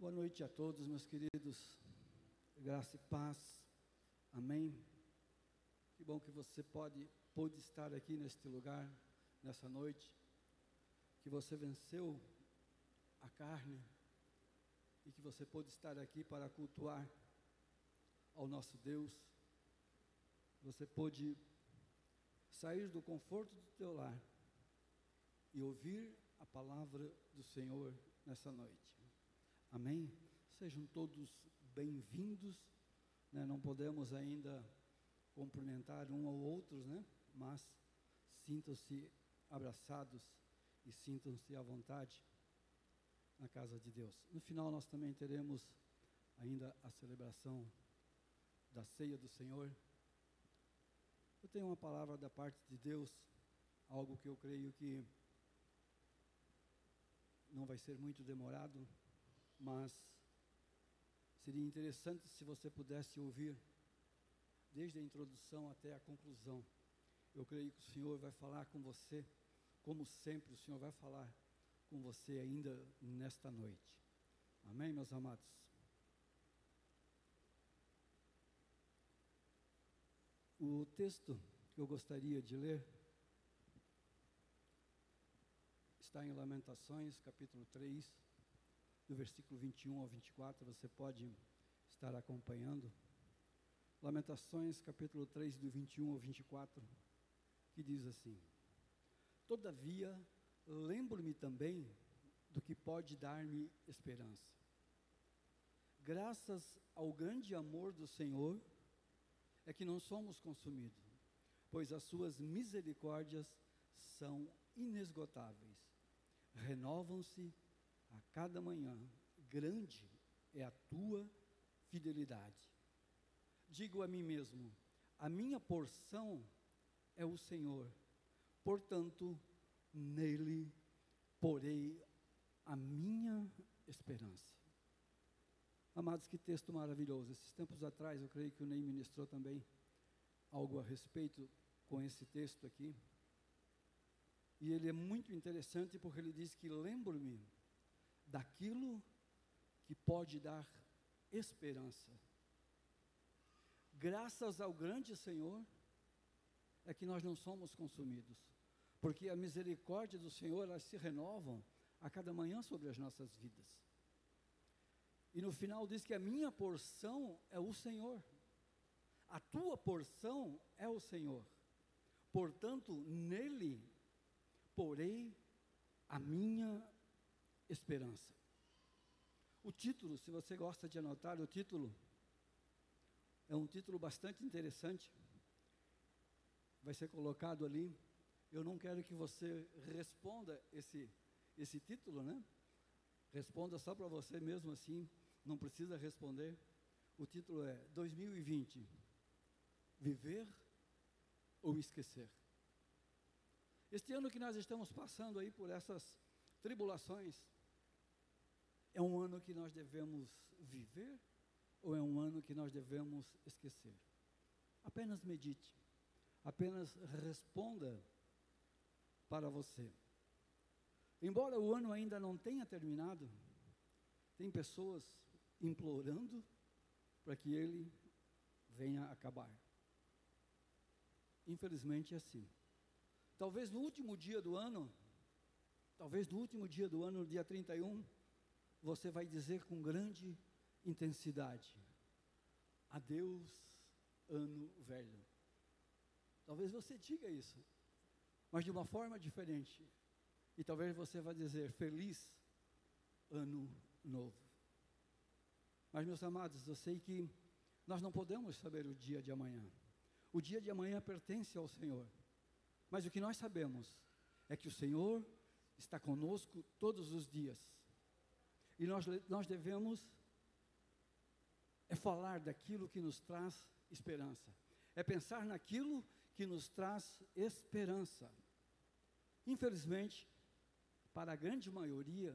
Boa noite a todos, meus queridos. Graça e paz. Amém. Que bom que você pode pôde estar aqui neste lugar nessa noite. Que você venceu a carne e que você pôde estar aqui para cultuar ao nosso Deus. Você pôde sair do conforto do teu lar e ouvir a palavra do Senhor nessa noite. Amém? Sejam todos bem-vindos. Né? Não podemos ainda cumprimentar um ao outro, né? mas sintam-se abraçados e sintam-se à vontade na casa de Deus. No final, nós também teremos ainda a celebração da ceia do Senhor. Eu tenho uma palavra da parte de Deus, algo que eu creio que não vai ser muito demorado, mas seria interessante se você pudesse ouvir desde a introdução até a conclusão. Eu creio que o Senhor vai falar com você, como sempre, o Senhor vai falar com você ainda nesta noite. Amém, meus amados? O texto que eu gostaria de ler está em Lamentações, capítulo 3 do versículo 21 ao 24, você pode estar acompanhando. Lamentações, capítulo 3, do 21 ao 24, que diz assim: Todavia, lembro-me também do que pode dar-me esperança. Graças ao grande amor do Senhor, é que não somos consumidos, pois as suas misericórdias são inesgotáveis, renovam-se cada manhã, grande é a tua fidelidade. Digo a mim mesmo: a minha porção é o Senhor, portanto, nele porei a minha esperança. Amados, que texto maravilhoso. Esses tempos atrás, eu creio que o Ney ministrou também algo a respeito com esse texto aqui. E ele é muito interessante porque ele diz que lembro-me daquilo que pode dar esperança. Graças ao grande Senhor, é que nós não somos consumidos, porque a misericórdia do Senhor, elas se renovam a cada manhã sobre as nossas vidas. E no final diz que a minha porção é o Senhor, a tua porção é o Senhor, portanto, nele porei a minha esperança. O título, se você gosta de anotar, o título é um título bastante interessante. Vai ser colocado ali. Eu não quero que você responda esse, esse título, né? Responda só para você mesmo assim, não precisa responder. O título é 2020: Viver ou Esquecer. Este ano que nós estamos passando aí por essas tribulações, é um ano que nós devemos viver ou é um ano que nós devemos esquecer? Apenas medite, apenas responda para você. Embora o ano ainda não tenha terminado, tem pessoas implorando para que ele venha acabar. Infelizmente é assim. Talvez no último dia do ano, talvez no último dia do ano, no dia 31, você vai dizer com grande intensidade: Adeus, ano velho. Talvez você diga isso, mas de uma forma diferente. E talvez você vá dizer: Feliz ano novo. Mas, meus amados, eu sei que nós não podemos saber o dia de amanhã. O dia de amanhã pertence ao Senhor. Mas o que nós sabemos é que o Senhor está conosco todos os dias e nós, nós devemos é falar daquilo que nos traz esperança. É pensar naquilo que nos traz esperança. Infelizmente, para a grande maioria,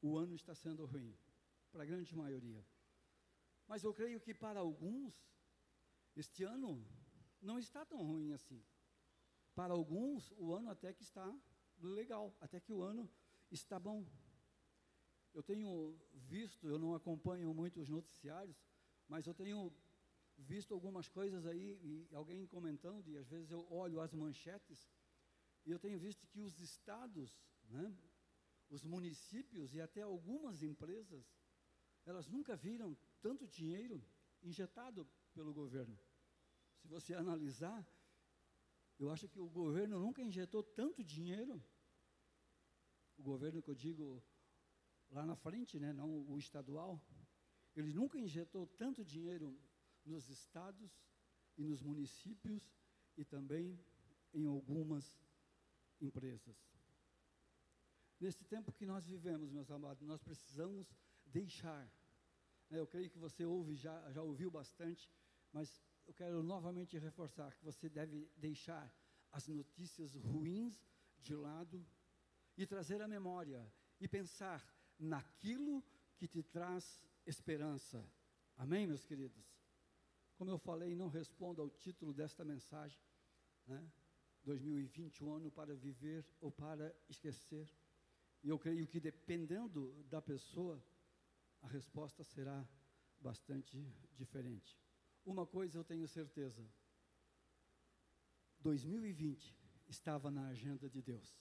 o ano está sendo ruim. Para a grande maioria. Mas eu creio que para alguns, este ano não está tão ruim assim. Para alguns, o ano até que está legal, até que o ano está bom. Eu tenho visto, eu não acompanho muito os noticiários, mas eu tenho visto algumas coisas aí, e alguém comentando, e às vezes eu olho as manchetes, e eu tenho visto que os estados, né, os municípios e até algumas empresas, elas nunca viram tanto dinheiro injetado pelo governo. Se você analisar, eu acho que o governo nunca injetou tanto dinheiro, o governo que eu digo lá na frente, né, não o estadual, ele nunca injetou tanto dinheiro nos estados e nos municípios e também em algumas empresas. Nesse tempo que nós vivemos, meus amados, nós precisamos deixar. Né, eu creio que você ouve, já, já ouviu bastante, mas eu quero novamente reforçar que você deve deixar as notícias ruins de lado e trazer a memória e pensar naquilo que te traz esperança. Amém, meus queridos? Como eu falei, não respondo ao título desta mensagem, né? 2020, um ano para viver ou para esquecer. E eu creio que dependendo da pessoa, a resposta será bastante diferente. Uma coisa eu tenho certeza: 2020 estava na agenda de Deus.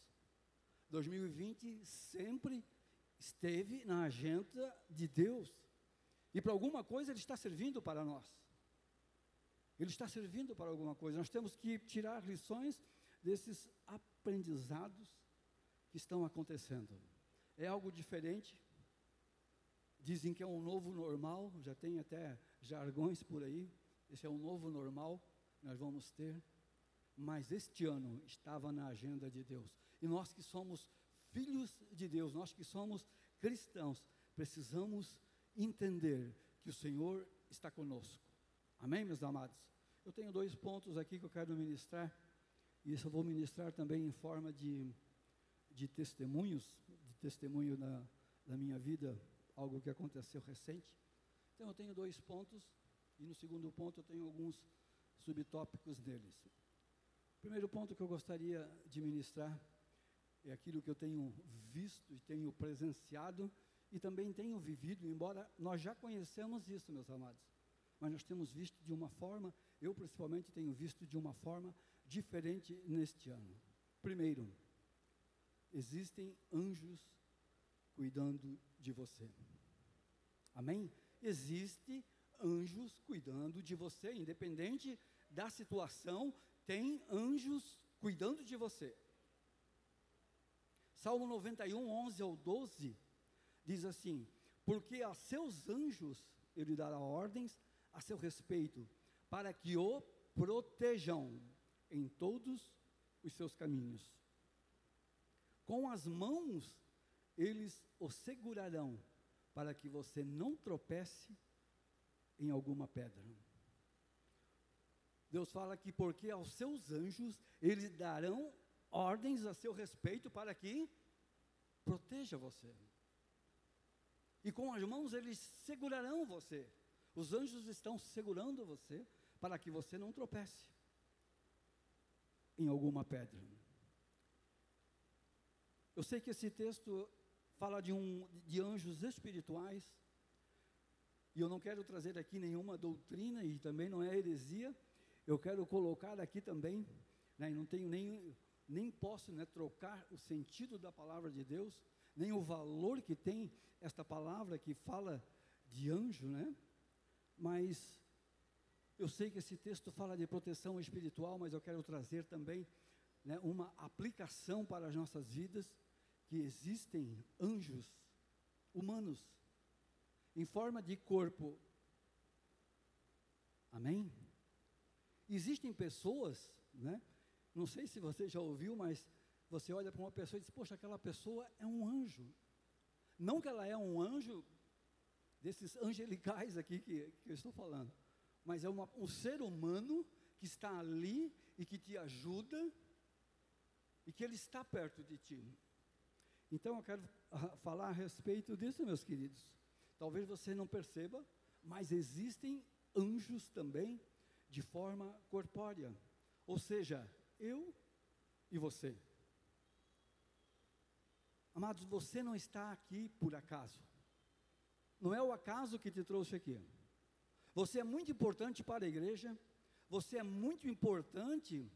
2020 sempre esteve na agenda de Deus. E para alguma coisa ele está servindo para nós. Ele está servindo para alguma coisa. Nós temos que tirar lições desses aprendizados que estão acontecendo. É algo diferente. Dizem que é um novo normal, já tem até jargões por aí. Esse é um novo normal que nós vamos ter. Mas este ano estava na agenda de Deus. E nós que somos filhos de Deus, nós que somos cristãos, precisamos entender que o Senhor está conosco. Amém, meus amados? Eu tenho dois pontos aqui que eu quero ministrar, e isso eu vou ministrar também em forma de, de testemunhos, de testemunho da, da minha vida, algo que aconteceu recente. Então eu tenho dois pontos, e no segundo ponto eu tenho alguns subtópicos deles. O primeiro ponto que eu gostaria de ministrar é aquilo que eu tenho visto e tenho presenciado e também tenho vivido, embora nós já conhecemos isso, meus amados, mas nós temos visto de uma forma, eu principalmente tenho visto de uma forma diferente neste ano. Primeiro, existem anjos cuidando de você. Amém? Existe anjos cuidando de você, independente da situação, tem anjos cuidando de você. Salmo 91, 11 ao 12, diz assim: Porque a seus anjos ele dará ordens a seu respeito, para que o protejam em todos os seus caminhos. Com as mãos eles o segurarão, para que você não tropece em alguma pedra. Deus fala que porque aos seus anjos eles darão ordens a seu respeito para que proteja você. E com as mãos eles segurarão você. Os anjos estão segurando você para que você não tropece em alguma pedra. Eu sei que esse texto fala de, um, de anjos espirituais, e eu não quero trazer aqui nenhuma doutrina, e também não é heresia, eu quero colocar aqui também, né, não tenho nem nem posso né, trocar o sentido da palavra de Deus, nem o valor que tem esta palavra que fala de anjo, né? Mas eu sei que esse texto fala de proteção espiritual, mas eu quero trazer também né, uma aplicação para as nossas vidas, que existem anjos humanos em forma de corpo. Amém? Existem pessoas, né, não sei se você já ouviu, mas você olha para uma pessoa e diz: Poxa, aquela pessoa é um anjo. Não que ela é um anjo desses angelicais aqui que, que eu estou falando, mas é uma, um ser humano que está ali e que te ajuda e que ele está perto de ti. Então eu quero falar a respeito disso, meus queridos. Talvez você não perceba, mas existem anjos também de forma corpórea. Ou seja, eu e você. Amados, você não está aqui por acaso. Não é o acaso que te trouxe aqui. Você é muito importante para a igreja, você é muito importante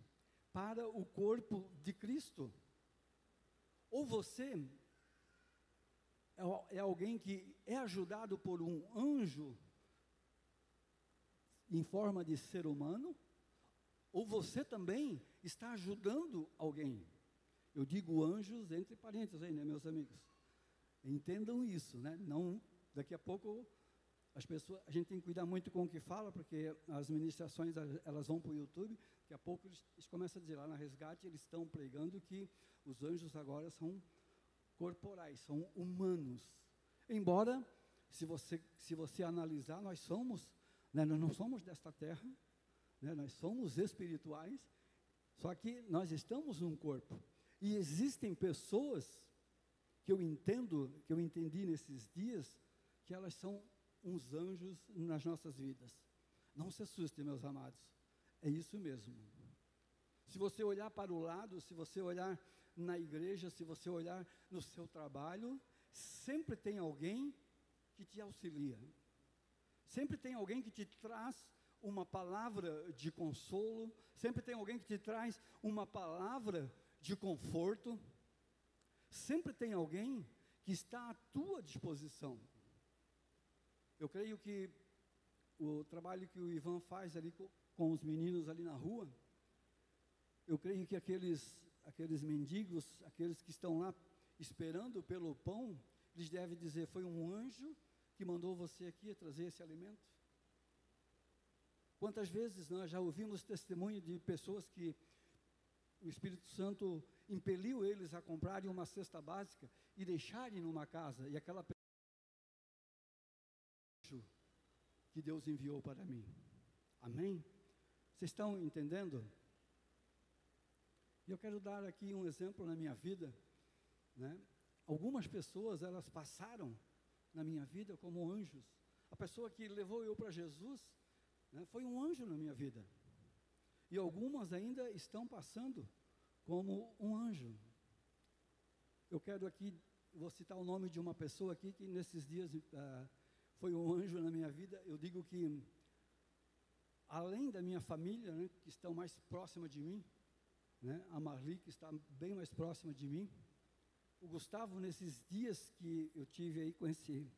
para o corpo de Cristo. Ou você é, é alguém que é ajudado por um anjo em forma de ser humano, ou você também está ajudando alguém. Eu digo anjos entre parênteses aí, né, meus amigos? Entendam isso, né? Não, daqui a pouco as pessoas, a gente tem que cuidar muito com o que fala, porque as ministrações elas vão para o YouTube, daqui a pouco eles, eles, começam a dizer lá na resgate, eles estão pregando que os anjos agora são corporais, são humanos. Embora, se você, se você analisar, nós somos, né, nós não somos desta terra, né, nós somos espirituais, só que nós estamos num corpo. E existem pessoas que eu entendo, que eu entendi nesses dias, que elas são uns anjos nas nossas vidas. Não se assustem, meus amados. É isso mesmo. Se você olhar para o lado, se você olhar na igreja, se você olhar no seu trabalho, sempre tem alguém que te auxilia. Sempre tem alguém que te traz uma palavra de consolo, sempre tem alguém que te traz uma palavra de conforto. Sempre tem alguém que está à tua disposição. Eu creio que o trabalho que o Ivan faz ali com, com os meninos ali na rua, eu creio que aqueles, aqueles mendigos, aqueles que estão lá esperando pelo pão, eles devem dizer: Foi um anjo que mandou você aqui trazer esse alimento? Quantas vezes nós já ouvimos testemunho de pessoas que o Espírito Santo impeliu eles a comprarem uma cesta básica e deixarem numa casa, e aquela pessoa que Deus enviou para mim. Amém? Vocês estão entendendo? E eu quero dar aqui um exemplo na minha vida, né? Algumas pessoas, elas passaram na minha vida como anjos. A pessoa que levou eu para Jesus, né, foi um anjo na minha vida. E algumas ainda estão passando como um anjo. Eu quero aqui, vou citar o nome de uma pessoa aqui que nesses dias uh, foi um anjo na minha vida. Eu digo que, além da minha família, né, que estão mais próxima de mim, né, a Marli, que está bem mais próxima de mim, o Gustavo, nesses dias que eu tive aí com esse,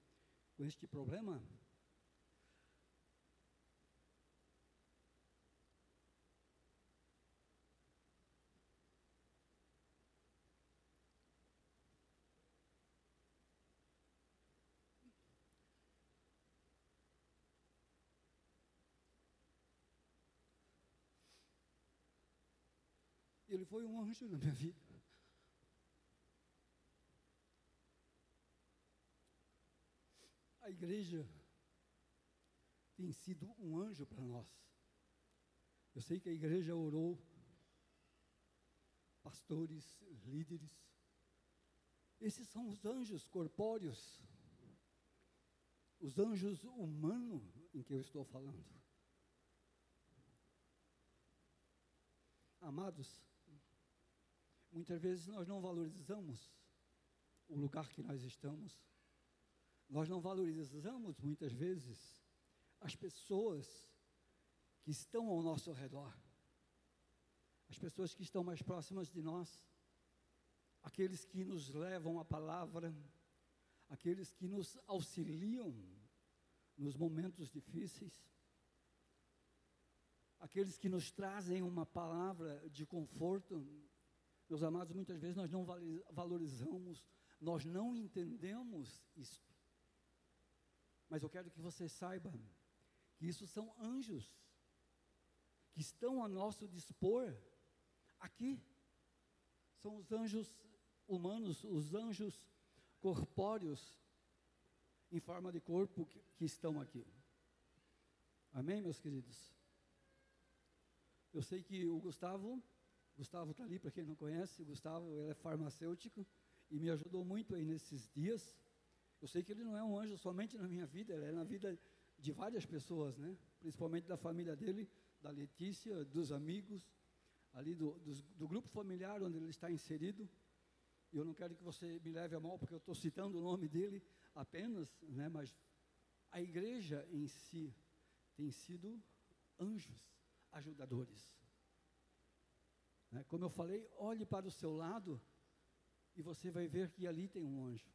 com este problema, Ele foi um anjo na minha vida. A igreja tem sido um anjo para nós. Eu sei que a igreja orou, pastores, líderes. Esses são os anjos corpóreos, os anjos humanos em que eu estou falando. Amados, Muitas vezes nós não valorizamos o lugar que nós estamos. Nós não valorizamos muitas vezes as pessoas que estão ao nosso redor. As pessoas que estão mais próximas de nós. Aqueles que nos levam a palavra, aqueles que nos auxiliam nos momentos difíceis, aqueles que nos trazem uma palavra de conforto meus amados, muitas vezes nós não valorizamos, nós não entendemos isso. Mas eu quero que você saiba que isso são anjos que estão a nosso dispor aqui. São os anjos humanos, os anjos corpóreos em forma de corpo que, que estão aqui. Amém, meus queridos? Eu sei que o Gustavo Gustavo está ali, para quem não conhece, o Gustavo ele é farmacêutico e me ajudou muito aí nesses dias. Eu sei que ele não é um anjo somente na minha vida, ele é na vida de várias pessoas, né? Principalmente da família dele, da Letícia, dos amigos, ali do, do, do grupo familiar onde ele está inserido. eu não quero que você me leve a mal, porque eu estou citando o nome dele apenas, né, mas a igreja em si tem sido anjos ajudadores. Né? Como eu falei, olhe para o seu lado e você vai ver que ali tem um anjo.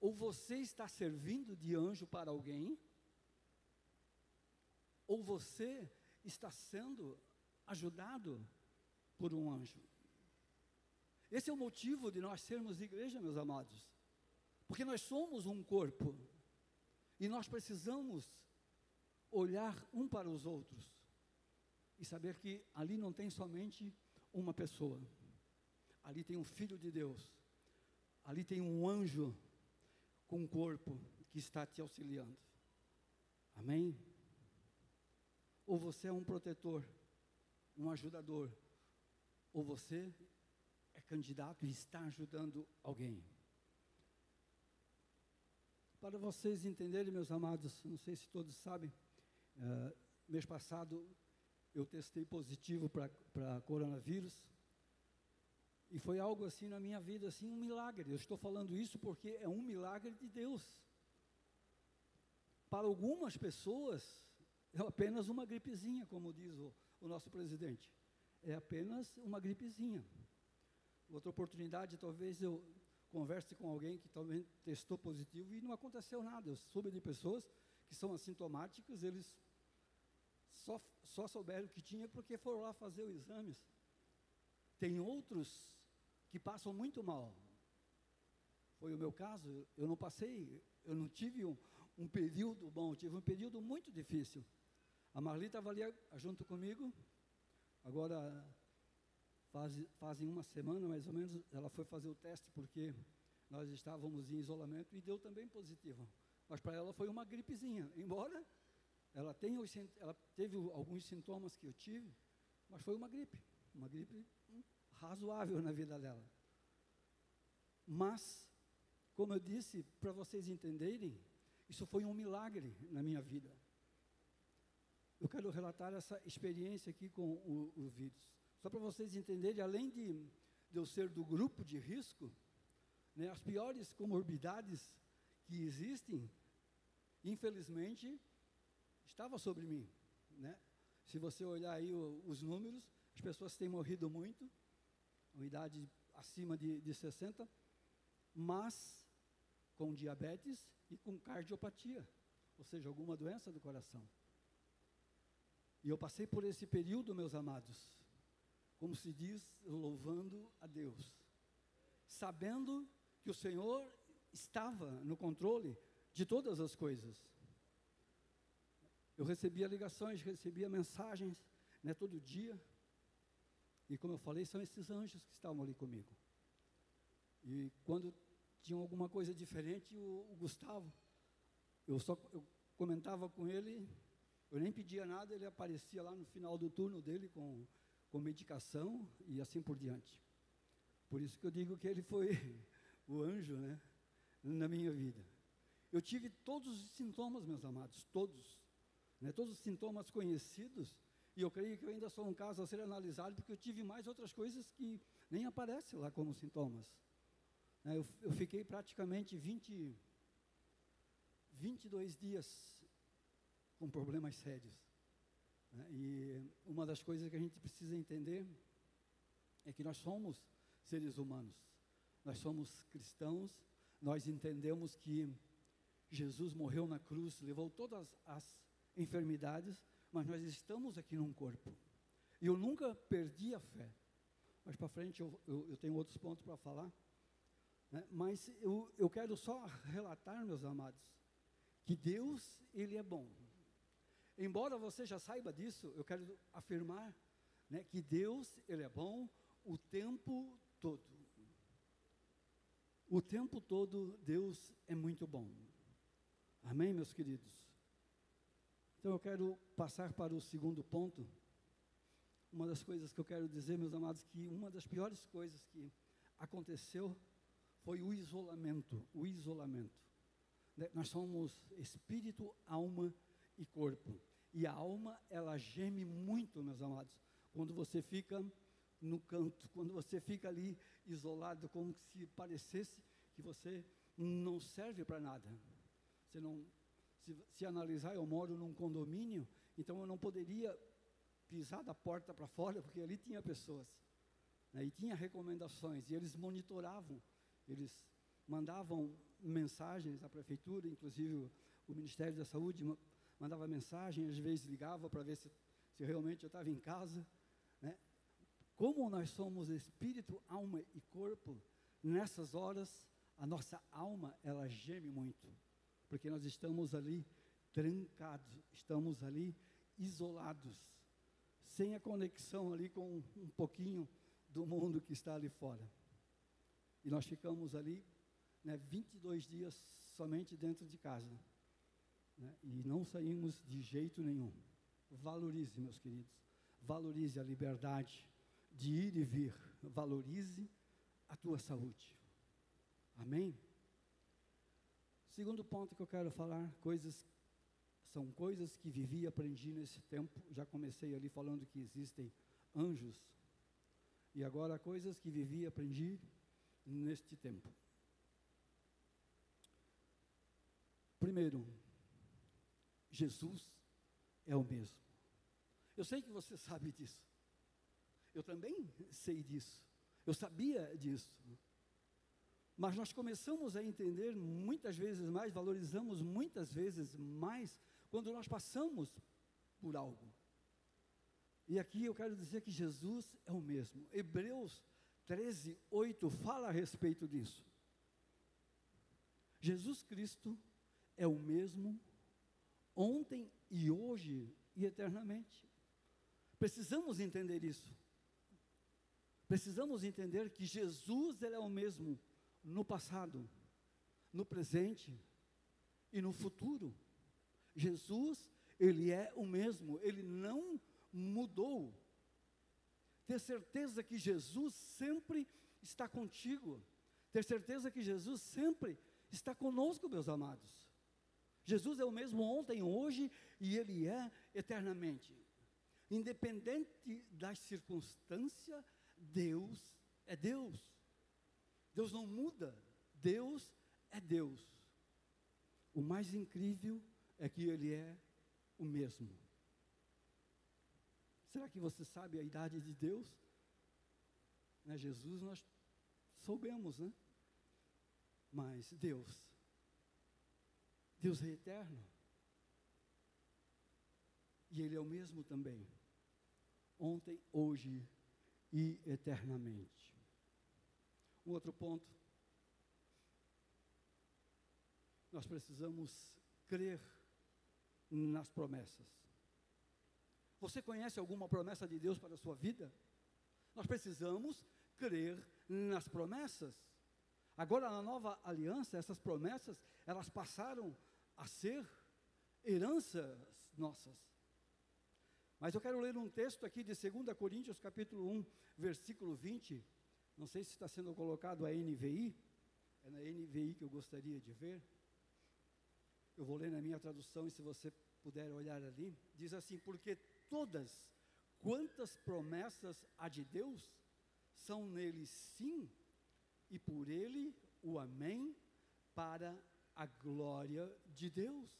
Ou você está servindo de anjo para alguém, ou você está sendo ajudado por um anjo. Esse é o motivo de nós sermos igreja, meus amados. Porque nós somos um corpo. E nós precisamos olhar um para os outros. E saber que ali não tem somente uma pessoa. Ali tem um filho de Deus. Ali tem um anjo com um corpo que está te auxiliando. Amém? Ou você é um protetor, um ajudador, ou você é candidato e está ajudando alguém. Para vocês entenderem, meus amados, não sei se todos sabem, uh, mês passado eu testei positivo para coronavírus. E foi algo assim na minha vida, assim, um milagre. Eu estou falando isso porque é um milagre de Deus. Para algumas pessoas, é apenas uma gripezinha, como diz o, o nosso presidente. É apenas uma gripezinha. Outra oportunidade, talvez eu converse com alguém que também testou positivo e não aconteceu nada. Eu soube de pessoas que são assintomáticas, eles só, só souberam que tinha porque foram lá fazer os exames. Tem outros que passam muito mal. Foi o meu caso, eu não passei, eu não tive um, um período bom, tive um período muito difícil. A Marli estava ali junto comigo, agora faz, fazem uma semana mais ou menos, ela foi fazer o teste porque nós estávamos em isolamento e deu também positivo. Mas para ela foi uma gripezinha, embora ela, tenha ela teve alguns sintomas que eu tive, mas foi uma gripe, uma gripe razoável na vida dela. Mas, como eu disse, para vocês entenderem, isso foi um milagre na minha vida. Eu quero relatar essa experiência aqui com o, o vírus. Só para vocês entenderem, além de, de, eu ser do grupo de risco, né, as piores comorbidades que existem, infelizmente, estava sobre mim. Né? Se você olhar aí o, os números, as pessoas têm morrido muito, uma idade acima de, de 60, mas com diabetes e com cardiopatia, ou seja, alguma doença do coração. E eu passei por esse período, meus amados, como se diz, louvando a Deus, sabendo que o Senhor estava no controle de todas as coisas. Eu recebia ligações, recebia mensagens, né, todo dia, e como eu falei, são esses anjos que estavam ali comigo. E quando tinha alguma coisa diferente, o, o Gustavo, eu só eu comentava com ele, eu nem pedia nada, ele aparecia lá no final do turno dele com, com medicação e assim por diante. Por isso que eu digo que ele foi o anjo, né, na minha vida. Eu tive todos os sintomas, meus amados, todos, né, todos os sintomas conhecidos e eu creio que eu ainda sou um caso a ser analisado, porque eu tive mais outras coisas que nem aparecem lá como sintomas. É, eu, eu fiquei praticamente 20, 22 dias com problemas sérios. Né? E uma das coisas que a gente precisa entender é que nós somos seres humanos, nós somos cristãos, nós entendemos que Jesus morreu na cruz, levou todas as enfermidades mas nós estamos aqui num corpo. E eu nunca perdi a fé. Mais para frente eu, eu, eu, tenho outros pontos para falar. Né? Mas eu, eu quero só relatar, meus amados, que Deus, Ele é bom. Embora você já saiba disso, eu quero afirmar né, que Deus, Ele é bom o tempo todo. O tempo todo Deus é muito bom. Amém, meus queridos? Então eu quero passar para o segundo ponto. Uma das coisas que eu quero dizer, meus amados, que uma das piores coisas que aconteceu foi o isolamento, o isolamento. Né, nós somos espírito, alma e corpo. E a alma, ela geme muito, meus amados, quando você fica no canto, quando você fica ali isolado, como se parecesse que você não serve para nada. Você não, se, se analisar, eu moro num condomínio, então eu não poderia pisar da porta para fora, porque ali tinha pessoas. Né, e tinha recomendações, e eles monitoravam, eles mandavam mensagens à prefeitura, inclusive o, Ministério da Saúde mandava mensagem, às vezes ligava para ver se, se realmente eu estava em casa. Né? Como nós somos espírito, alma e corpo, nessas horas a nossa alma ela geme muito, porque nós estamos ali trancados, estamos ali isolados, sem a conexão ali com um pouquinho do mundo que está ali fora. E nós ficamos ali né, 22 dias somente dentro de casa. Né, e não saímos de jeito nenhum. Valorize, meus queridos. Valorize a liberdade de ir e vir. Valorize a tua saúde. Amém? Segundo ponto que eu quero falar, coisas são coisas que vivi e aprendi nesse tempo. Já comecei ali falando que existem anjos. E agora coisas que vivi e aprendi neste tempo. Primeiro, Jesus é o mesmo. Eu sei que você sabe disso. Eu também sei disso. Eu sabia disso. Mas nós começamos a entender muitas vezes mais, valorizamos muitas vezes mais quando nós passamos por algo. E aqui eu quero dizer que Jesus é o mesmo. Hebreus 13, 8 fala a respeito disso. Jesus Cristo é o mesmo ontem e hoje e eternamente. Precisamos entender isso. Precisamos entender que Jesus ele é o mesmo no passado, no presente e no futuro. Jesus, ele é o mesmo, ele não mudou. Ter certeza que Jesus sempre está contigo. Ter certeza que Jesus sempre está conosco, meus amados. Jesus é o mesmo ontem, hoje e ele é eternamente. Independente das circunstâncias, Deus é Deus. Deus não muda, Deus é Deus. O mais incrível é que Ele é o mesmo. Será que você sabe a idade de Deus? Né, Jesus nós soubemos, né? Mas Deus, Deus é eterno. E Ele é o mesmo também. Ontem, hoje e eternamente. Outro ponto. Nós precisamos crer nas promessas. Você conhece alguma promessa de Deus para a sua vida? Nós precisamos crer nas promessas. Agora, na nova aliança, essas promessas, elas passaram a ser heranças nossas. Mas eu quero ler um texto aqui de 2 Coríntios, capítulo 1, versículo 20, não sei se está sendo colocado a NVI, é na NVI que eu gostaria de ver. Eu vou ler na minha tradução e se você puder olhar ali, diz assim: Porque todas quantas promessas há de Deus são nele sim, e por ele o Amém, para a glória de Deus.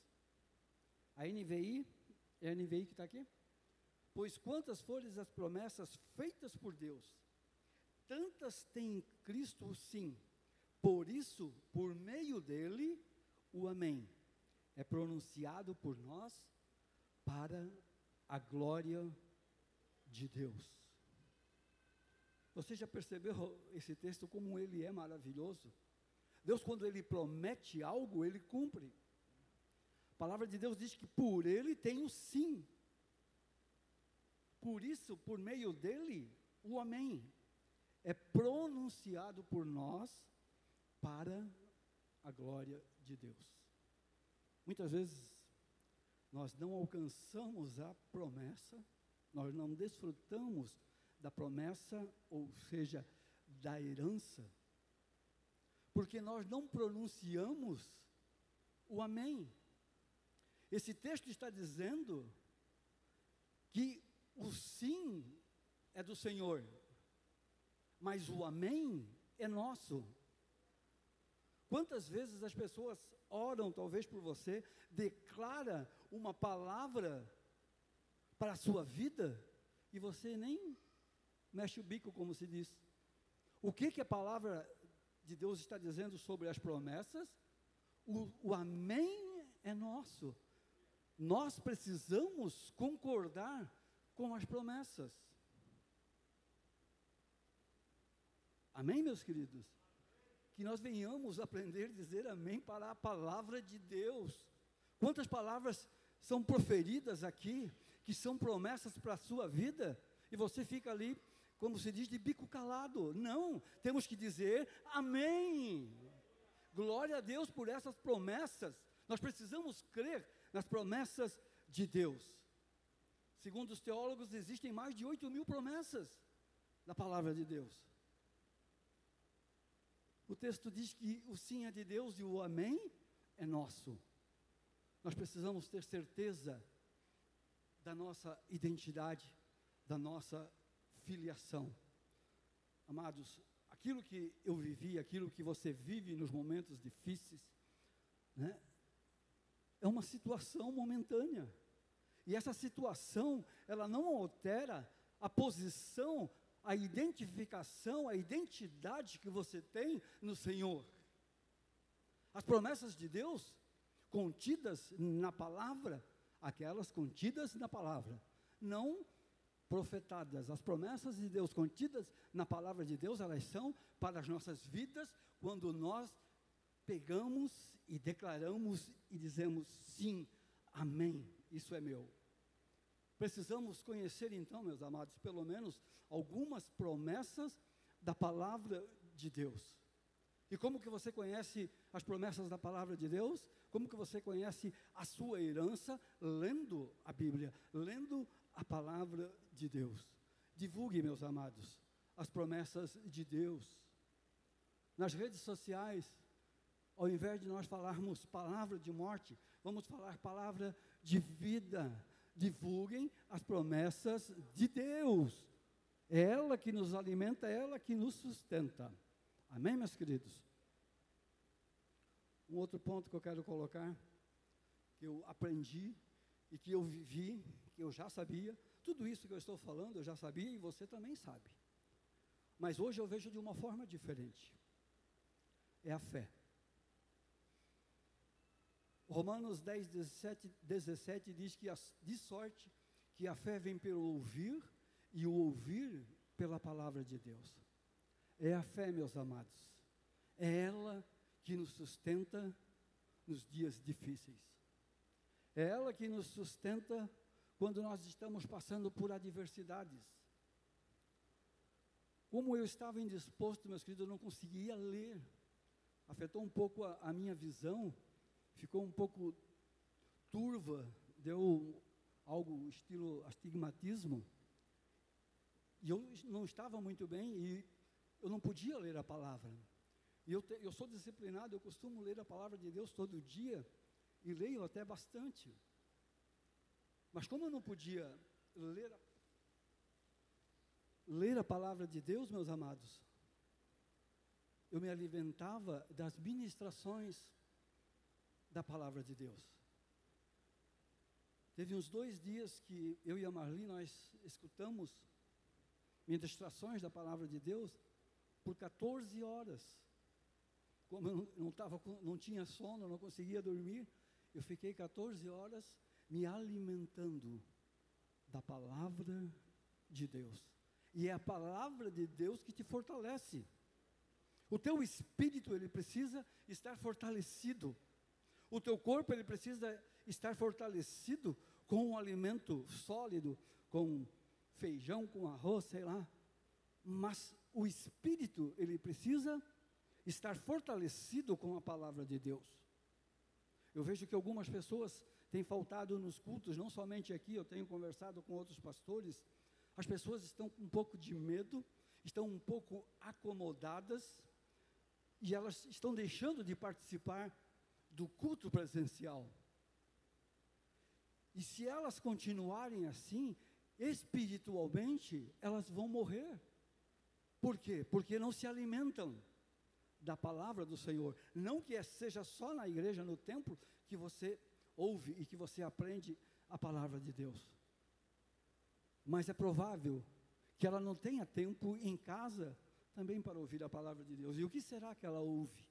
A NVI, é a NVI que está aqui? Pois quantas forem as promessas feitas por Deus, tantas tem Cristo sim. Por isso, por meio dele, o Amém é pronunciado por nós para a glória de Deus. Você já percebeu esse texto como ele é maravilhoso? Deus, quando ele promete algo, ele cumpre. A palavra de Deus diz que por ele tem o sim. Por isso, por meio dele, o amém é pronunciado por nós para a glória de Deus. Muitas vezes nós não alcançamos a promessa, nós não desfrutamos da promessa, ou seja, da herança, porque nós não pronunciamos o Amém. Esse texto está dizendo que o sim é do Senhor, mas o amém é nosso. Quantas vezes as pessoas oram, talvez por você, declara uma palavra para a sua vida e você nem mexe o bico, como se diz. O que, que a palavra de Deus está dizendo sobre as promessas? O, o amém é nosso. Nós precisamos concordar com as promessas. Amém, meus queridos? Que nós venhamos aprender a dizer amém para a palavra de Deus. Quantas palavras são proferidas aqui, que são promessas para a sua vida, e você fica ali, como se diz, de bico calado. Não, temos que dizer amém. Glória a Deus por essas promessas. Nós precisamos crer nas promessas de Deus. Segundo os teólogos, existem mais de 8 mil promessas da palavra de Deus. O texto diz que o sim é de Deus e o amém é nosso. Nós precisamos ter certeza da nossa identidade, da nossa filiação. Amados, aquilo que eu vivi, aquilo que você vive nos momentos difíceis, né, é uma situação momentânea. E essa situação, ela não altera a posição a identificação, a identidade que você tem no Senhor. As promessas de Deus, contidas na palavra, aquelas contidas na palavra, não profetadas. As promessas de Deus contidas na palavra de Deus, elas são para as nossas vidas quando nós pegamos e declaramos e dizemos sim, amém, isso é meu. Precisamos conhecer então, meus amados, pelo menos algumas promessas da palavra de Deus. E como que você conhece as promessas da palavra de Deus? Como que você conhece a sua herança? Lendo a Bíblia, lendo a palavra de Deus. Divulgue, meus amados, as promessas de Deus. Nas redes sociais, ao invés de nós falarmos palavra de morte, vamos falar palavra de vida divulguem as promessas de Deus. É ela que nos alimenta, é ela que nos sustenta. Amém, meus queridos? Um outro ponto que eu quero colocar, que eu aprendi e que eu vivi, que eu já sabia, tudo isso que eu estou falando eu já sabia e você também sabe. Mas hoje eu vejo de uma forma diferente. É a fé. Romanos 10, 17, 17 diz que de sorte que a fé vem pelo ouvir e o ouvir pela palavra de Deus. É a fé, meus amados. É ela que nos sustenta nos dias difíceis. É ela que nos sustenta quando nós estamos passando por adversidades. Como eu estava indisposto, meus queridos, eu não conseguia ler. Afetou um pouco a, a minha visão ficou um pouco turva, deu algo estilo astigmatismo. E eu não estava muito bem e eu não podia ler a palavra. E eu, te, eu sou disciplinado, eu costumo ler a palavra de Deus todo dia e leio até bastante. Mas como eu não podia ler a, ler a palavra de Deus, meus amados, eu me alimentava das ministrações da palavra de Deus. Teve uns dois dias que eu e a Marli, nós escutamos ministrações da palavra de Deus por 14 horas. Como eu não, tava, não tinha sono, não conseguia dormir, eu fiquei 14 horas me alimentando da palavra de Deus. E é a palavra de Deus que te fortalece. O teu espírito, ele precisa estar fortalecido. O teu corpo ele precisa estar fortalecido com um alimento sólido, com feijão, com arroz, sei lá. Mas o espírito ele precisa estar fortalecido com a palavra de Deus. Eu vejo que algumas pessoas têm faltado nos cultos, não somente aqui, eu tenho conversado com outros pastores. As pessoas estão com um pouco de medo, estão um pouco acomodadas e elas estão deixando de participar do culto presencial. E se elas continuarem assim, espiritualmente, elas vão morrer. Por quê? Porque não se alimentam da palavra do Senhor. Não que seja só na igreja, no templo, que você ouve e que você aprende a palavra de Deus. Mas é provável que ela não tenha tempo em casa também para ouvir a palavra de Deus. E o que será que ela ouve?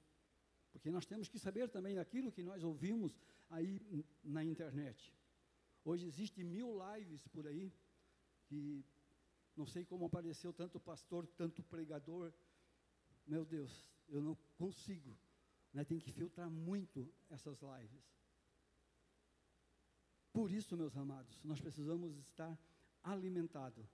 Porque nós temos que saber também aquilo que nós ouvimos aí na internet. Hoje existe mil lives por aí, que não sei como apareceu tanto pastor, tanto pregador. Meu Deus, eu não consigo. Né? Tem que filtrar muito essas lives. Por isso, meus amados, nós precisamos estar alimentados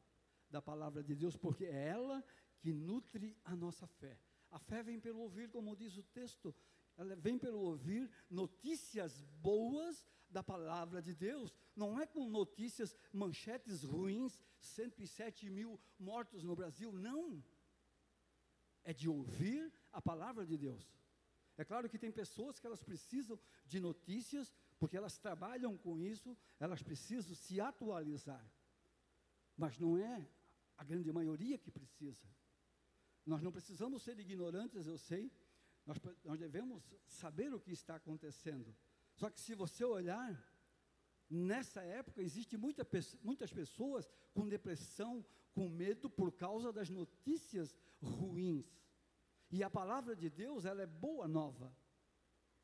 da palavra de Deus, porque é ela que nutre a nossa fé. A fé vem pelo ouvir, como diz o texto, ela vem pelo ouvir notícias boas da palavra de Deus. Não é com notícias, manchetes ruins, 107 mil mortos no Brasil, não. É de ouvir a palavra de Deus. É claro que tem pessoas que elas precisam de notícias, porque elas trabalham com isso, elas precisam se atualizar. Mas não é a grande maioria que precisa. Nós não precisamos ser ignorantes, eu sei, nós, nós devemos saber o que está acontecendo. Só que se você olhar, nessa época existe muita, muitas pessoas com depressão, com medo por causa das notícias ruins. E a palavra de Deus, ela é boa nova.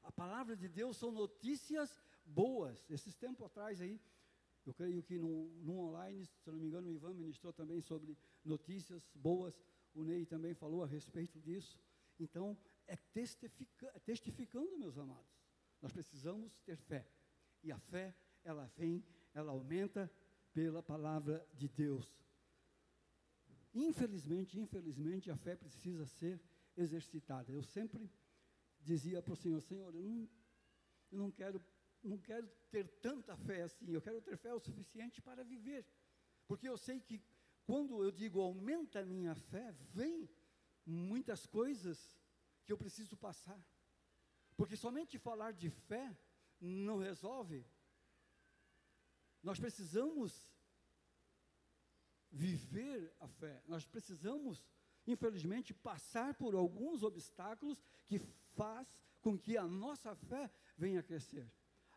A palavra de Deus são notícias boas. Esses tempos atrás aí, eu creio que no, no online, se não me engano, o Ivan ministrou também sobre notícias boas. O Ney também falou a respeito disso. Então, é testifica, testificando, meus amados. Nós precisamos ter fé. E a fé, ela vem, ela aumenta pela palavra de Deus. Infelizmente, infelizmente, a fé precisa ser exercitada. Eu sempre dizia para o Senhor, Senhor, eu não, eu não quero não quero ter tanta fé assim, eu quero ter fé o suficiente para viver. Porque eu sei que quando eu digo aumenta a minha fé, vem muitas coisas que eu preciso passar. Porque somente falar de fé não resolve. Nós precisamos viver a fé. Nós precisamos, infelizmente, passar por alguns obstáculos que faz com que a nossa fé venha a crescer.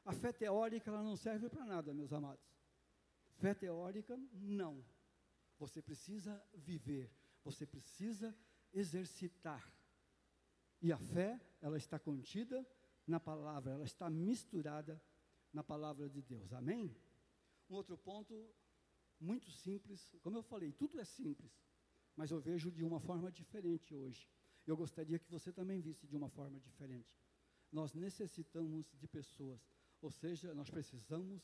A fé teórica ela não serve para nada, meus amados. Fé teórica não. Você precisa viver, você precisa exercitar. E a fé, ela está contida na palavra, ela está misturada na palavra de Deus. Amém? Um outro ponto muito simples, como eu falei, tudo é simples, mas eu vejo de uma forma diferente hoje. Eu gostaria que você também visse de uma forma diferente. Nós necessitamos de pessoas, ou seja, nós precisamos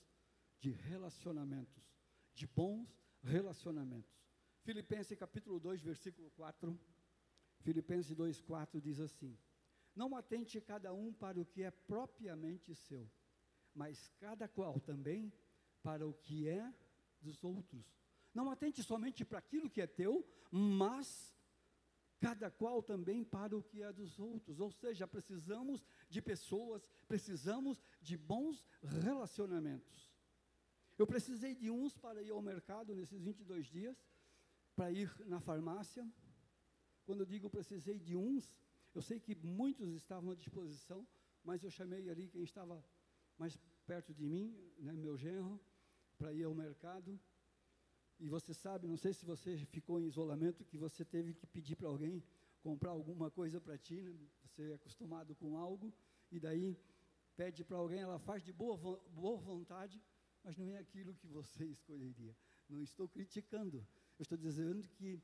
de relacionamentos, de bons relacionamentos. Filipenses capítulo 2, versículo 4 Filipenses 2,4 diz assim: Não atente cada um para o que é propriamente seu, mas cada qual também para o que é dos outros. Não atente somente para aquilo que é teu, mas cada qual também para o que é dos outros. Ou seja, precisamos de pessoas, precisamos de bons relacionamentos. Eu precisei de uns para ir ao mercado nesses 22 dias, para ir na farmácia, quando eu digo precisei de uns, eu sei que muitos estavam à disposição, mas eu chamei ali quem estava mais perto de mim, né, meu genro, para ir ao mercado. E você sabe, não sei se você ficou em isolamento, que você teve que pedir para alguém comprar alguma coisa para ti, né? você é acostumado com algo, e daí pede para alguém, ela faz de boa, boa vontade, mas não é aquilo que você escolheria. Não estou criticando, eu estou dizendo que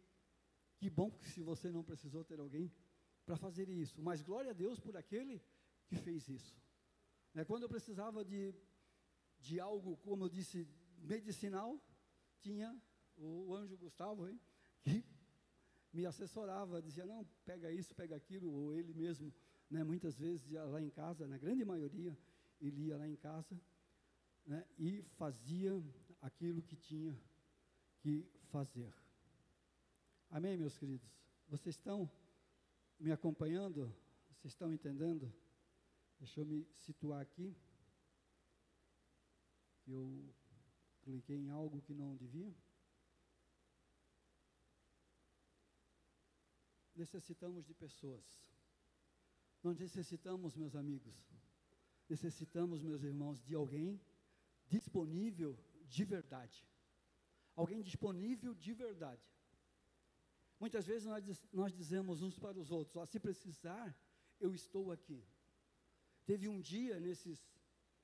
que bom que se você não precisou ter alguém para fazer isso. Mas glória a Deus por aquele que fez isso. Né, quando eu precisava de, de algo, como eu disse, medicinal, tinha o, o anjo Gustavo, hein, que me assessorava, dizia, não, pega isso, pega aquilo, ou ele mesmo, né, muitas vezes ia lá em casa, na grande maioria, ele ia lá em casa, né, e fazia aquilo que tinha que fazer. Amém, meus queridos? Vocês estão me acompanhando? Vocês estão entendendo? Deixa eu me situar aqui. Eu cliquei em algo que não devia. necessitamos de pessoas. Nós necessitamos, meus amigos, necessitamos, meus irmãos, de alguém disponível de verdade. Alguém disponível de verdade. Muitas vezes nós, nós dizemos uns para os outros: oh, se precisar, eu estou aqui. Teve um dia, nesses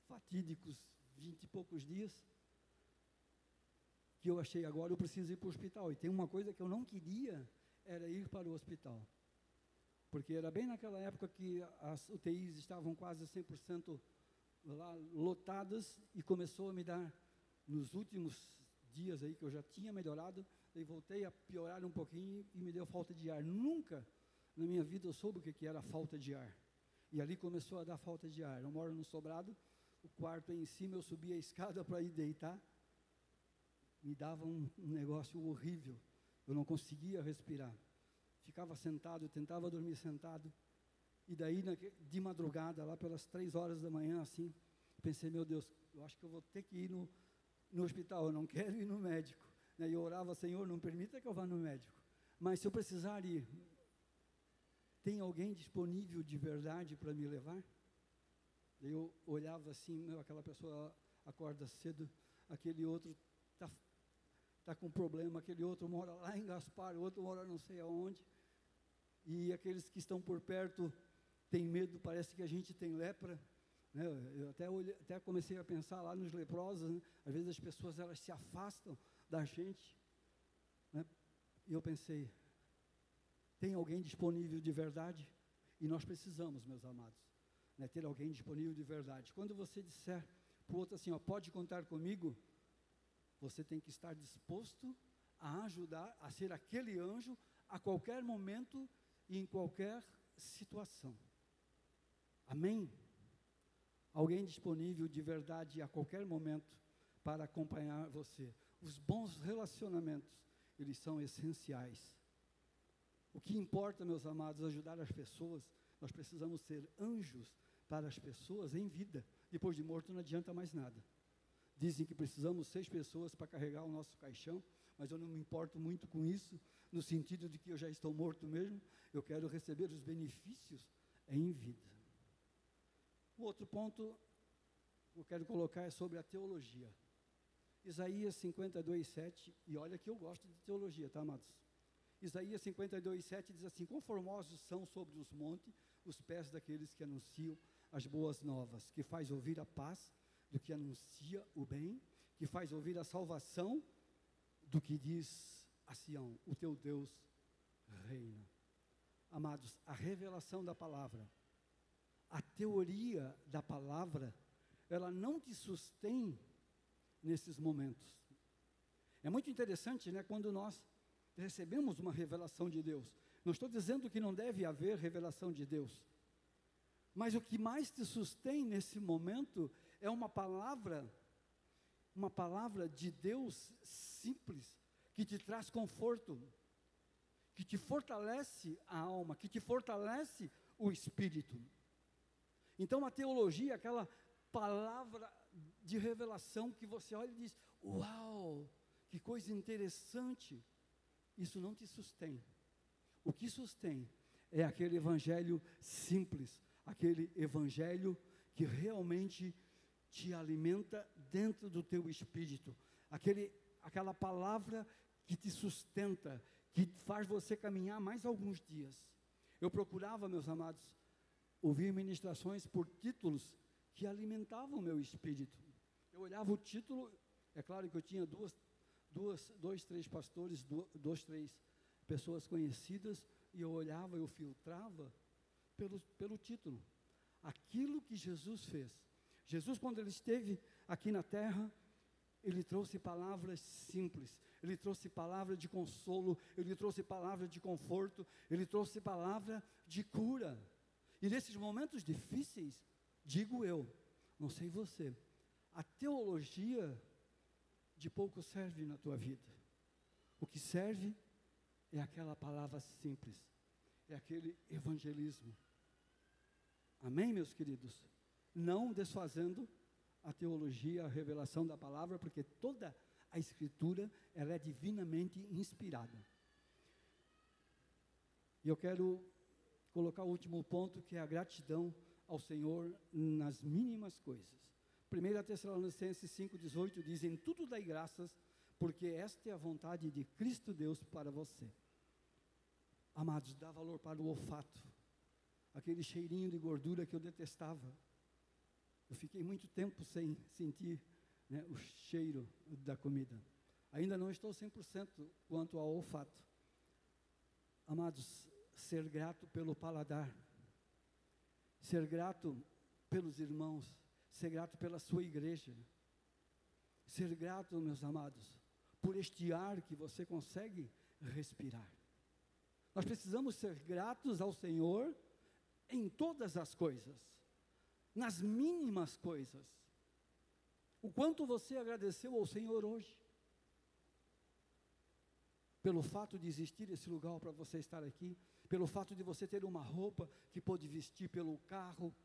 fatídicos vinte e poucos dias, que eu achei agora eu preciso ir para o hospital. E tem uma coisa que eu não queria, era ir para o hospital. Porque era bem naquela época que as UTIs estavam quase 100% lá lotadas e começou a me dar, nos últimos dias aí que eu já tinha melhorado, e voltei a piorar um pouquinho e me deu falta de ar. Nunca na minha vida eu soube o que, era falta de ar. E ali começou a dar falta de ar. Eu moro no sobrado, o quarto em cima, eu subia a escada para ir deitar. Me dava um negócio horrível. Eu não conseguia respirar. Ficava sentado, tentava dormir sentado. E daí, de madrugada, lá pelas três horas da manhã, assim, pensei, meu Deus, eu acho que eu vou ter que ir no, no hospital, eu não quero ir no médico. Né? E eu orava, Senhor, não permita que eu vá no médico. Mas se eu precisar ir, tem alguém disponível de verdade para me levar? Eu olhava assim, meu, aquela pessoa acorda cedo, aquele outro está tá com problema, aquele outro mora lá em Gaspar, o outro mora não sei aonde. E aqueles que estão por perto têm medo, parece que a gente tem lepra. Né? Eu até, olhei, até comecei a pensar lá nos leprosos, né? às vezes as pessoas elas se afastam da gente. Né? E eu pensei, tem alguém disponível de verdade? E nós precisamos, meus amados, né, ter alguém disponível de verdade. Quando você disser para o outro assim, ó, pode contar comigo, você tem que estar disposto a ajudar, a ser aquele anjo a qualquer momento e em qualquer situação. Amém? Alguém disponível de verdade a qualquer momento para acompanhar você. Os bons relacionamentos, eles são essenciais. O que importa, meus amados, ajudar as pessoas. Nós precisamos ser anjos para as pessoas em vida. Depois de morto não adianta mais nada. Dizem que precisamos seis pessoas para carregar o nosso caixão, mas eu não me importo muito com isso, no sentido de que eu já estou morto mesmo. Eu quero receber os benefícios em vida. O outro ponto que eu quero colocar é sobre a teologia. Isaías 52, 7, e olha que eu gosto de teologia, tá, amados? Isaías 52, 7 diz assim: Conformosos são sobre os montes os pés daqueles que anunciam as boas novas, que faz ouvir a paz do que anuncia o bem, que faz ouvir a salvação do que diz a Sião: O teu Deus reina. Amados, a revelação da palavra, teoria da palavra, ela não te sustém nesses momentos. É muito interessante, né, quando nós recebemos uma revelação de Deus. Não estou dizendo que não deve haver revelação de Deus. Mas o que mais te sustém nesse momento é uma palavra, uma palavra de Deus simples, que te traz conforto, que te fortalece a alma, que te fortalece o espírito. Então a teologia, aquela palavra de revelação que você olha e diz: Uau, que coisa interessante isso não te sustém. O que sustém é aquele evangelho simples, aquele evangelho que realmente te alimenta dentro do teu espírito, aquele, aquela palavra que te sustenta, que faz você caminhar mais alguns dias. Eu procurava, meus amados, ouvir ministrações por títulos que alimentavam o meu espírito. Eu olhava o título, é claro que eu tinha duas duas, dois, três pastores, duas, três pessoas conhecidas, e eu olhava, eu filtrava pelo, pelo título. Aquilo que Jesus fez. Jesus, quando ele esteve aqui na terra, ele trouxe palavras simples, ele trouxe palavra de consolo, ele trouxe palavra de conforto, ele trouxe palavra de cura. E nesses momentos difíceis, digo eu, não sei você, a teologia de pouco serve na tua vida. O que serve é aquela palavra simples, é aquele evangelismo. Amém, meus queridos? Não desfazendo a teologia, a revelação da palavra, porque toda a escritura ela é divinamente inspirada. E eu quero colocar o último ponto, que é a gratidão ao Senhor nas mínimas coisas. 1 Tessalonicenses 5,18 diz: Em tudo dai graças, porque esta é a vontade de Cristo Deus para você. Amados, dá valor para o olfato, aquele cheirinho de gordura que eu detestava. Eu fiquei muito tempo sem sentir né, o cheiro da comida. Ainda não estou 100% quanto ao olfato. Amados, ser grato pelo paladar, ser grato pelos irmãos, ser grato pela sua igreja, ser grato, meus amados, por este ar que você consegue respirar. Nós precisamos ser gratos ao Senhor em todas as coisas, nas mínimas coisas. O quanto você agradeceu ao Senhor hoje, pelo fato de existir esse lugar para você estar aqui, pelo fato de você ter uma roupa que pode vestir pelo carro.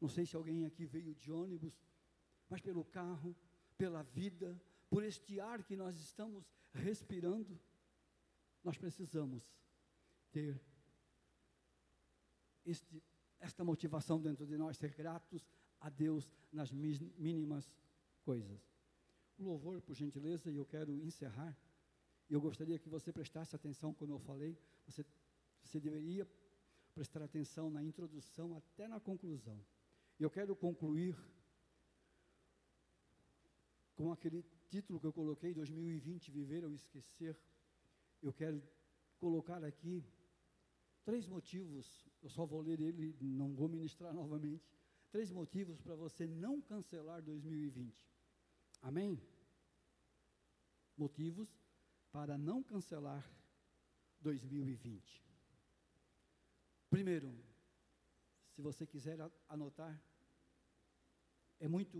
Não sei se alguém aqui veio de ônibus, mas pelo carro, pela vida, por este ar que nós estamos respirando, nós precisamos ter este, esta motivação dentro de nós, ser gratos a Deus nas mínimas coisas. Louvor, por gentileza, e eu quero encerrar. Eu gostaria que você prestasse atenção quando eu falei. Você você deveria prestar atenção na introdução até na conclusão. Eu quero concluir com aquele título que eu coloquei, 2020, Viver ou Esquecer. Eu quero colocar aqui três motivos, eu só vou ler ele, não vou ministrar novamente. Três motivos para você não cancelar 2020. Amém? Motivos para não cancelar 2020. Primeiro, se você quiser anotar, é muito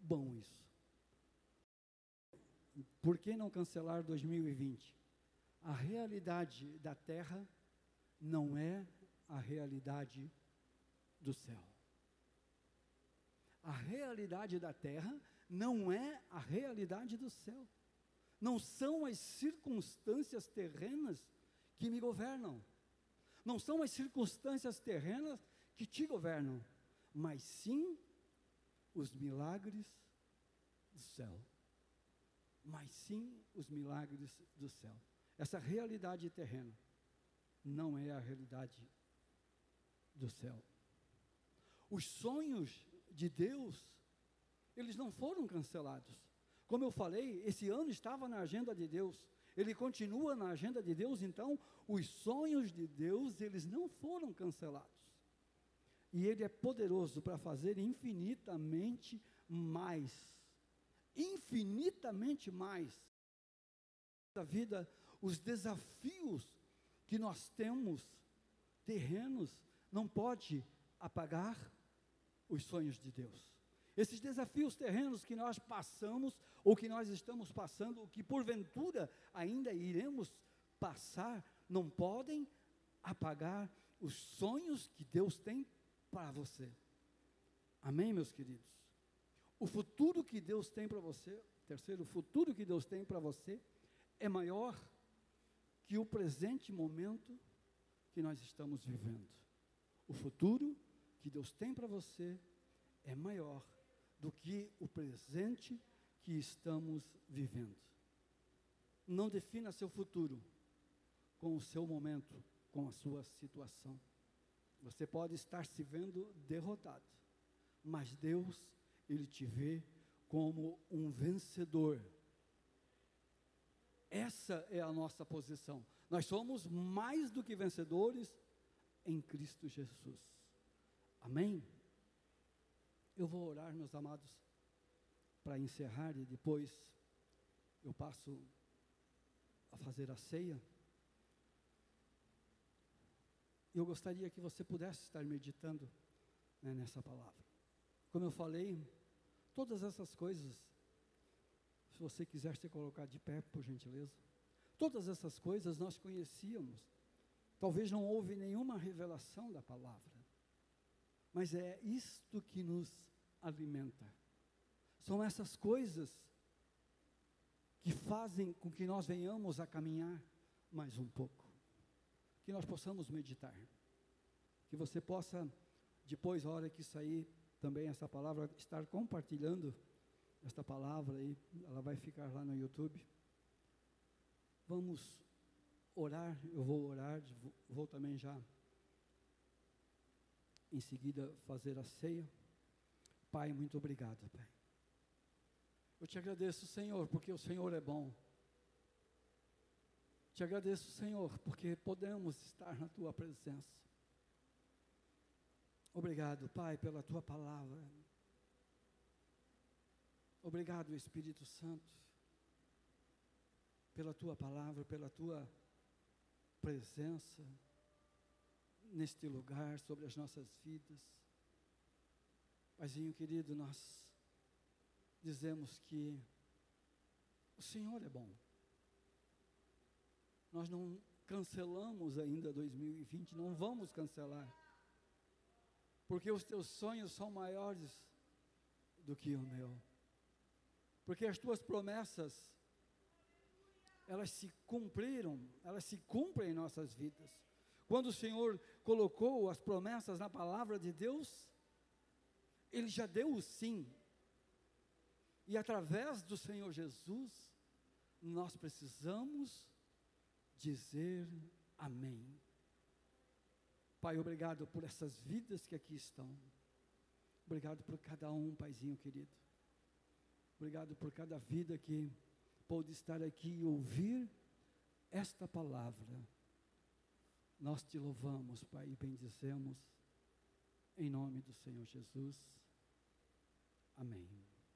bom isso. Por que não cancelar 2020? A realidade da terra não é a realidade do céu. A realidade da terra não é a realidade do céu. Não são as circunstâncias terrenas que me governam. Não são as circunstâncias terrenas que te governam, mas sim os milagres do céu. Mas sim os milagres do céu. Essa realidade terrena não é a realidade do céu. Os sonhos de Deus, eles não foram cancelados. Como eu falei, esse ano estava na agenda de Deus ele continua na agenda de Deus, então os sonhos de Deus, eles não foram cancelados. E ele é poderoso para fazer infinitamente mais. Infinitamente mais. Da vida, os desafios que nós temos terrenos não pode apagar os sonhos de Deus. Esses desafios terrenos que nós passamos, ou que nós estamos passando, ou que porventura ainda iremos passar, não podem apagar os sonhos que Deus tem para você. Amém, meus queridos? O futuro que Deus tem para você, terceiro, o futuro que Deus tem para você é maior que o presente momento que nós estamos vivendo. O futuro que Deus tem para você é maior do que o presente que estamos vivendo. Não defina seu futuro com o seu momento, com a sua situação. Você pode estar se vendo derrotado, mas Deus, Ele te vê como um vencedor. Essa é a nossa posição. Nós somos mais do que vencedores em Cristo Jesus. Amém? Eu vou orar, meus amados, para encerrar e depois eu passo a fazer a ceia. Eu gostaria que você pudesse estar meditando né, nessa palavra. Como eu falei, todas essas coisas, se você quiser se colocar de pé, por gentileza, todas essas coisas nós conhecíamos. Talvez não houve nenhuma revelação da palavra, mas é isto que nos alimenta. São essas coisas que fazem com que nós venhamos a caminhar mais um pouco, que nós possamos meditar. Que você possa, depois, a hora que sair também essa palavra, estar compartilhando esta palavra aí, ela vai ficar lá no YouTube. Vamos orar, eu vou orar, vou também já em seguida fazer a ceia. Pai, muito obrigado, Pai. Eu te agradeço, Senhor, porque o Senhor é bom. Te agradeço, Senhor, porque podemos estar na tua presença. Obrigado, Pai, pela tua palavra. Obrigado, Espírito Santo, pela tua palavra, pela tua presença neste lugar, sobre as nossas vidas. Paizinho querido, nós dizemos que o Senhor é bom. Nós não cancelamos ainda 2020, não vamos cancelar. Porque os teus sonhos são maiores do que o meu. Porque as tuas promessas elas se cumpriram, elas se cumprem em nossas vidas. Quando o Senhor colocou as promessas na palavra de Deus, Ele já deu o sim. E através do Senhor Jesus, nós precisamos dizer amém. Pai, obrigado por essas vidas que aqui estão. Obrigado por cada um, Paizinho querido. Obrigado por cada vida que pôde estar aqui e ouvir esta palavra. Nós te louvamos, Pai, e bendizemos em nome do Senhor Jesus. Amém.